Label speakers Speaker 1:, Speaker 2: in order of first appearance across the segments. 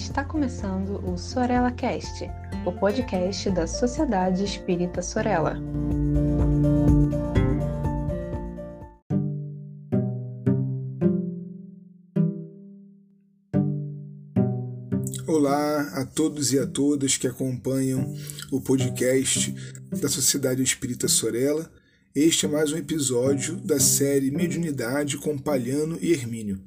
Speaker 1: Está começando o Sorella Cast, o podcast da Sociedade Espírita Sorella.
Speaker 2: Olá a todos e a todas que acompanham o podcast da Sociedade Espírita Sorella. Este é mais um episódio da série Mediunidade com Palhano e Hermínio.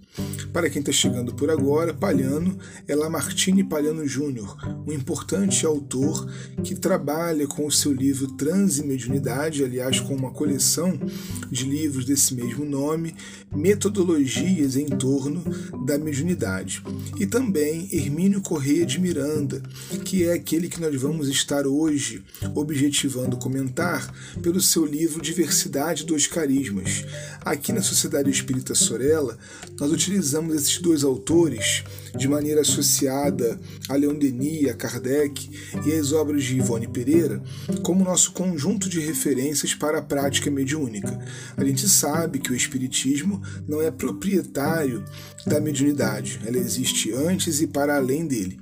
Speaker 2: Para quem está chegando por agora, Palhano é Lamartine Palhano Júnior, um importante autor que trabalha com o seu livro Transe e Mediunidade, aliás, com uma coleção de livros desse mesmo nome, metodologias em torno da mediunidade. E também Hermínio Correia de Miranda, que é aquele que nós vamos estar hoje objetivando comentar pelo seu livro Diversidade dos Carismas. Aqui na Sociedade Espírita Sorella, nós utilizamos esses dois autores de maneira associada a Leon Denis, a Kardec e as obras de Ivone Pereira como nosso conjunto de referências para a prática mediúnica. A gente sabe que o Espiritismo não é proprietário da mediunidade, ela existe antes e para além dele.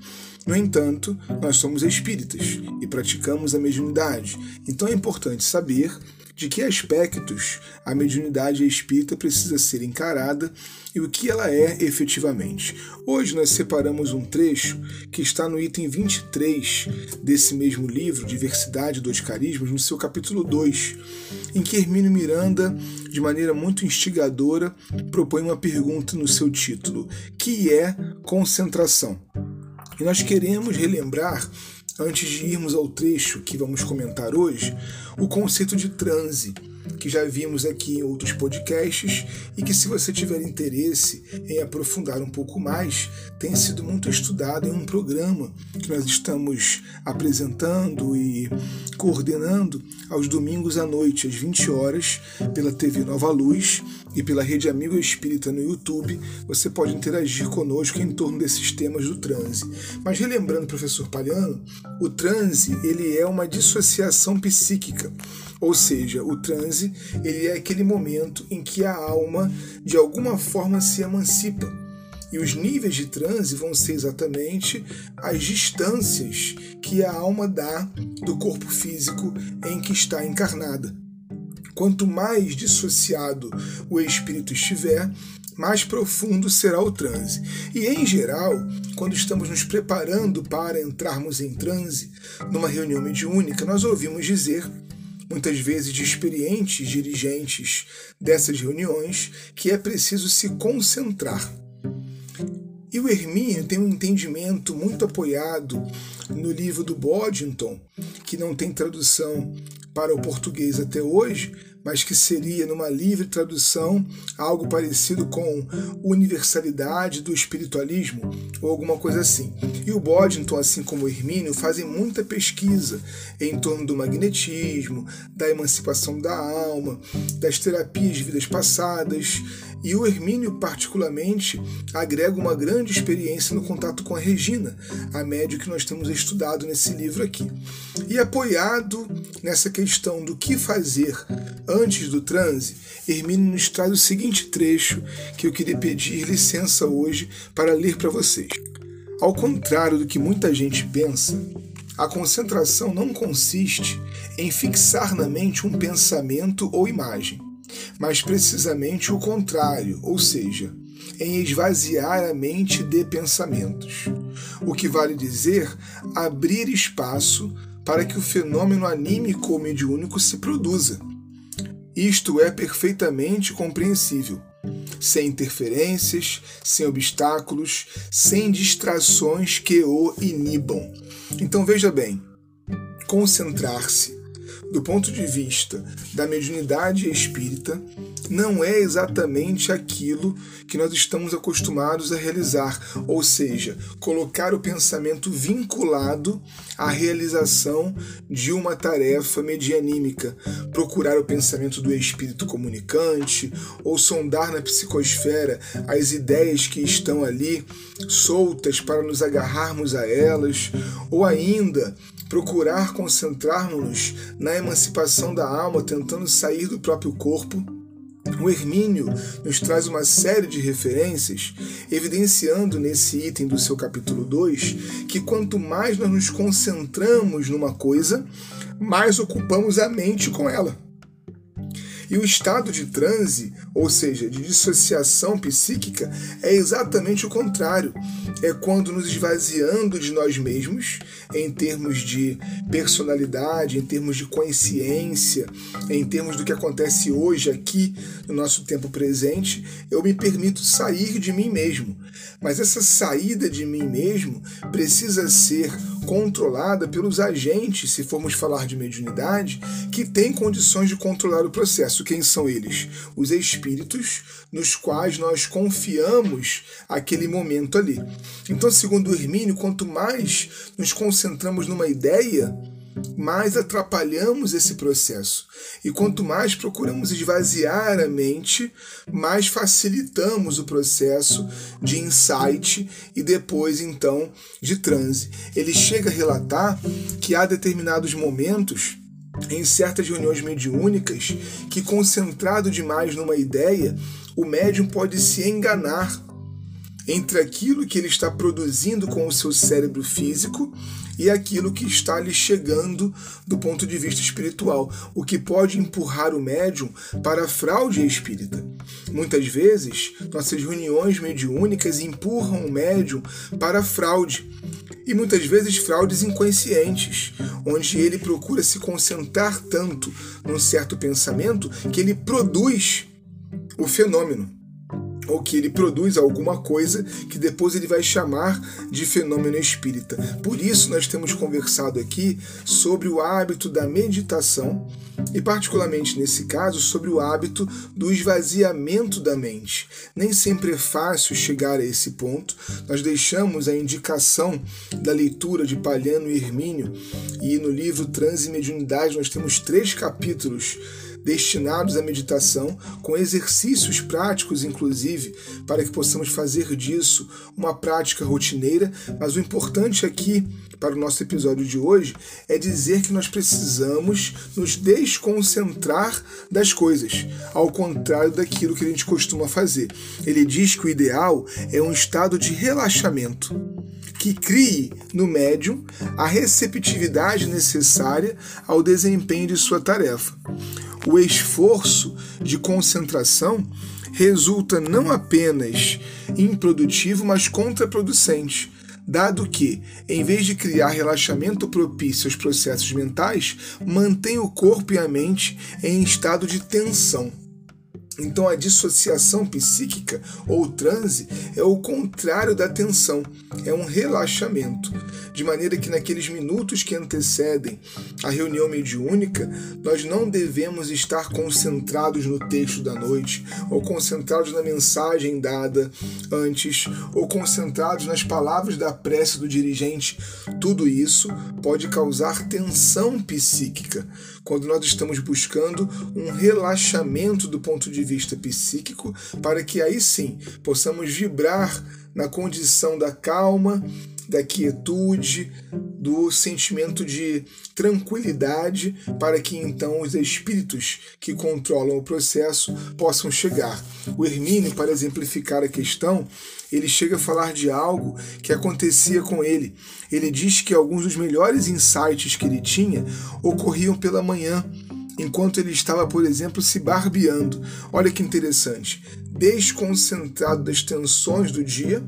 Speaker 2: No entanto, nós somos espíritas e praticamos a mediunidade, então é importante saber de que aspectos a mediunidade espírita precisa ser encarada e o que ela é efetivamente. Hoje nós separamos um trecho que está no item 23 desse mesmo livro, Diversidade dos Carismas, no seu capítulo 2, em que Hermínio Miranda, de maneira muito instigadora, propõe uma pergunta no seu título: que é concentração? E nós queremos relembrar antes de irmos ao trecho que vamos comentar hoje, o conceito de transe, que já vimos aqui em outros podcasts e que, se você tiver interesse em aprofundar um pouco mais, tem sido muito estudado em um programa que nós estamos apresentando e coordenando aos domingos à noite, às 20 horas, pela TV Nova Luz e pela Rede Amigo Espírita no YouTube. Você pode interagir conosco em torno desses temas do transe. Mas relembrando, professor Palhano, o transe ele é uma dissociação psíquica ou seja, o transe ele é aquele momento em que a alma de alguma forma se emancipa. E os níveis de transe vão ser exatamente as distâncias que a alma dá do corpo físico em que está encarnada. Quanto mais dissociado o espírito estiver, mais profundo será o transe. E em geral, quando estamos nos preparando para entrarmos em transe, numa reunião mediúnica, nós ouvimos dizer muitas vezes de experientes dirigentes dessas reuniões, que é preciso se concentrar. E o Hermínio tem um entendimento muito apoiado no livro do Boddington, que não tem tradução para o português até hoje, mas que seria, numa livre tradução, algo parecido com universalidade do espiritualismo ou alguma coisa assim. E o Boddington, assim como o Hermínio, fazem muita pesquisa em torno do magnetismo, da emancipação da alma, das terapias de vidas passadas. E o Hermínio, particularmente, agrega uma grande experiência no contato com a Regina, a médio que nós temos estudado nesse livro aqui. E apoiado nessa questão do que fazer Antes do transe, Hermínio nos traz o seguinte trecho que eu queria pedir licença hoje para ler para vocês. Ao contrário do que muita gente pensa, a concentração não consiste em fixar na mente um pensamento ou imagem, mas precisamente o contrário, ou seja, em esvaziar a mente de pensamentos. O que vale dizer abrir espaço para que o fenômeno anímico ou mediúnico se produza isto é perfeitamente compreensível, sem interferências, sem obstáculos, sem distrações que o inibam. Então veja bem, concentrar-se do ponto de vista da mediunidade espírita, não é exatamente aquilo que nós estamos acostumados a realizar, ou seja, colocar o pensamento vinculado à realização de uma tarefa medianímica, procurar o pensamento do espírito comunicante ou sondar na psicosfera as ideias que estão ali soltas para nos agarrarmos a elas, ou ainda procurar concentrar-nos na emancipação da alma, tentando sair do próprio corpo O Hermínio nos traz uma série de referências, evidenciando nesse item do seu capítulo 2 que quanto mais nós nos concentramos numa coisa, mais ocupamos a mente com ela. E o estado de transe, ou seja, de dissociação psíquica, é exatamente o contrário. É quando nos esvaziando de nós mesmos, em termos de personalidade, em termos de consciência, em termos do que acontece hoje aqui no nosso tempo presente, eu me permito sair de mim mesmo. Mas essa saída de mim mesmo precisa ser controlada pelos agentes, se formos falar de mediunidade, que têm condições de controlar o processo. Quem são eles? Os espíritos nos quais nós confiamos aquele momento ali. Então, segundo Hermínio, quanto mais nos concentramos numa ideia, mais atrapalhamos esse processo. E quanto mais procuramos esvaziar a mente, mais facilitamos o processo de insight e depois então de transe. Ele chega a relatar que há determinados momentos em certas reuniões mediúnicas que concentrado demais numa ideia, o médium pode se enganar entre aquilo que ele está produzindo com o seu cérebro físico e aquilo que está lhe chegando do ponto de vista espiritual, o que pode empurrar o médium para a fraude espírita. Muitas vezes, nossas reuniões mediúnicas empurram o médium para a fraude, e muitas vezes fraudes inconscientes, onde ele procura se concentrar tanto num certo pensamento que ele produz o fenômeno ou que ele produz alguma coisa que depois ele vai chamar de fenômeno espírita. Por isso nós temos conversado aqui sobre o hábito da meditação e particularmente nesse caso sobre o hábito do esvaziamento da mente. Nem sempre é fácil chegar a esse ponto. Nós deixamos a indicação da leitura de Palhano e Hermínio e no livro Trans e Mediunidade nós temos três capítulos destinados à meditação, com exercícios práticos, inclusive, para que possamos fazer disso uma prática rotineira. Mas o importante aqui, para o nosso episódio de hoje, é dizer que nós precisamos nos desconcentrar das coisas, ao contrário daquilo que a gente costuma fazer. Ele diz que o ideal é um estado de relaxamento que crie no médium a receptividade necessária ao desempenho de sua tarefa o esforço de concentração resulta não apenas improdutivo, mas contraproducente, dado que, em vez de criar relaxamento propício aos processos mentais, mantém o corpo e a mente em estado de tensão. Então, a dissociação psíquica ou transe é o contrário da tensão, é um relaxamento. De maneira que, naqueles minutos que antecedem a reunião mediúnica, nós não devemos estar concentrados no texto da noite, ou concentrados na mensagem dada antes, ou concentrados nas palavras da prece do dirigente. Tudo isso pode causar tensão psíquica, quando nós estamos buscando um relaxamento do ponto de vista psíquico, para que aí sim possamos vibrar na condição da calma, da quietude, do sentimento de tranquilidade, para que então os espíritos que controlam o processo possam chegar. O Hermínio, para exemplificar a questão, ele chega a falar de algo que acontecia com ele. Ele diz que alguns dos melhores insights que ele tinha ocorriam pela manhã, enquanto ele estava, por exemplo, se barbeando. Olha que interessante. Desconcentrado das tensões do dia,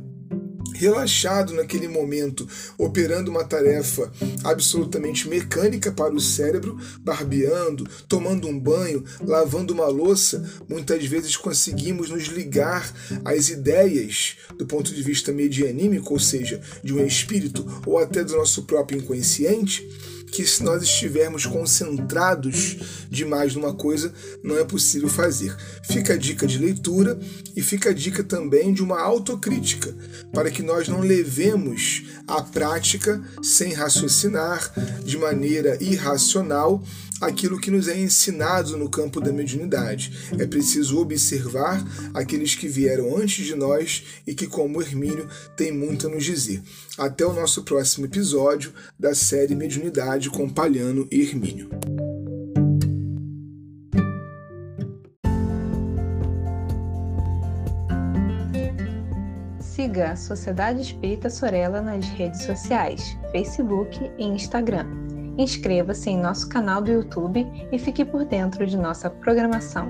Speaker 2: relaxado naquele momento, operando uma tarefa absolutamente mecânica para o cérebro, barbeando, tomando um banho, lavando uma louça, muitas vezes conseguimos nos ligar às ideias do ponto de vista medianímico, ou seja, de um espírito ou até do nosso próprio inconsciente que se nós estivermos concentrados demais numa coisa, não é possível fazer. Fica a dica de leitura e fica a dica também de uma autocrítica, para que nós não levemos a prática sem raciocinar, de maneira irracional, aquilo que nos é ensinado no campo da mediunidade. É preciso observar aqueles que vieram antes de nós e que, como Hermínio, tem muito a nos dizer. Até o nosso próximo episódio da série Mediunidade amizade com Palhano e Hermínio.
Speaker 1: Siga a Sociedade Espírita Sorella nas redes sociais, Facebook e Instagram. Inscreva-se em nosso canal do YouTube e fique por dentro de nossa programação.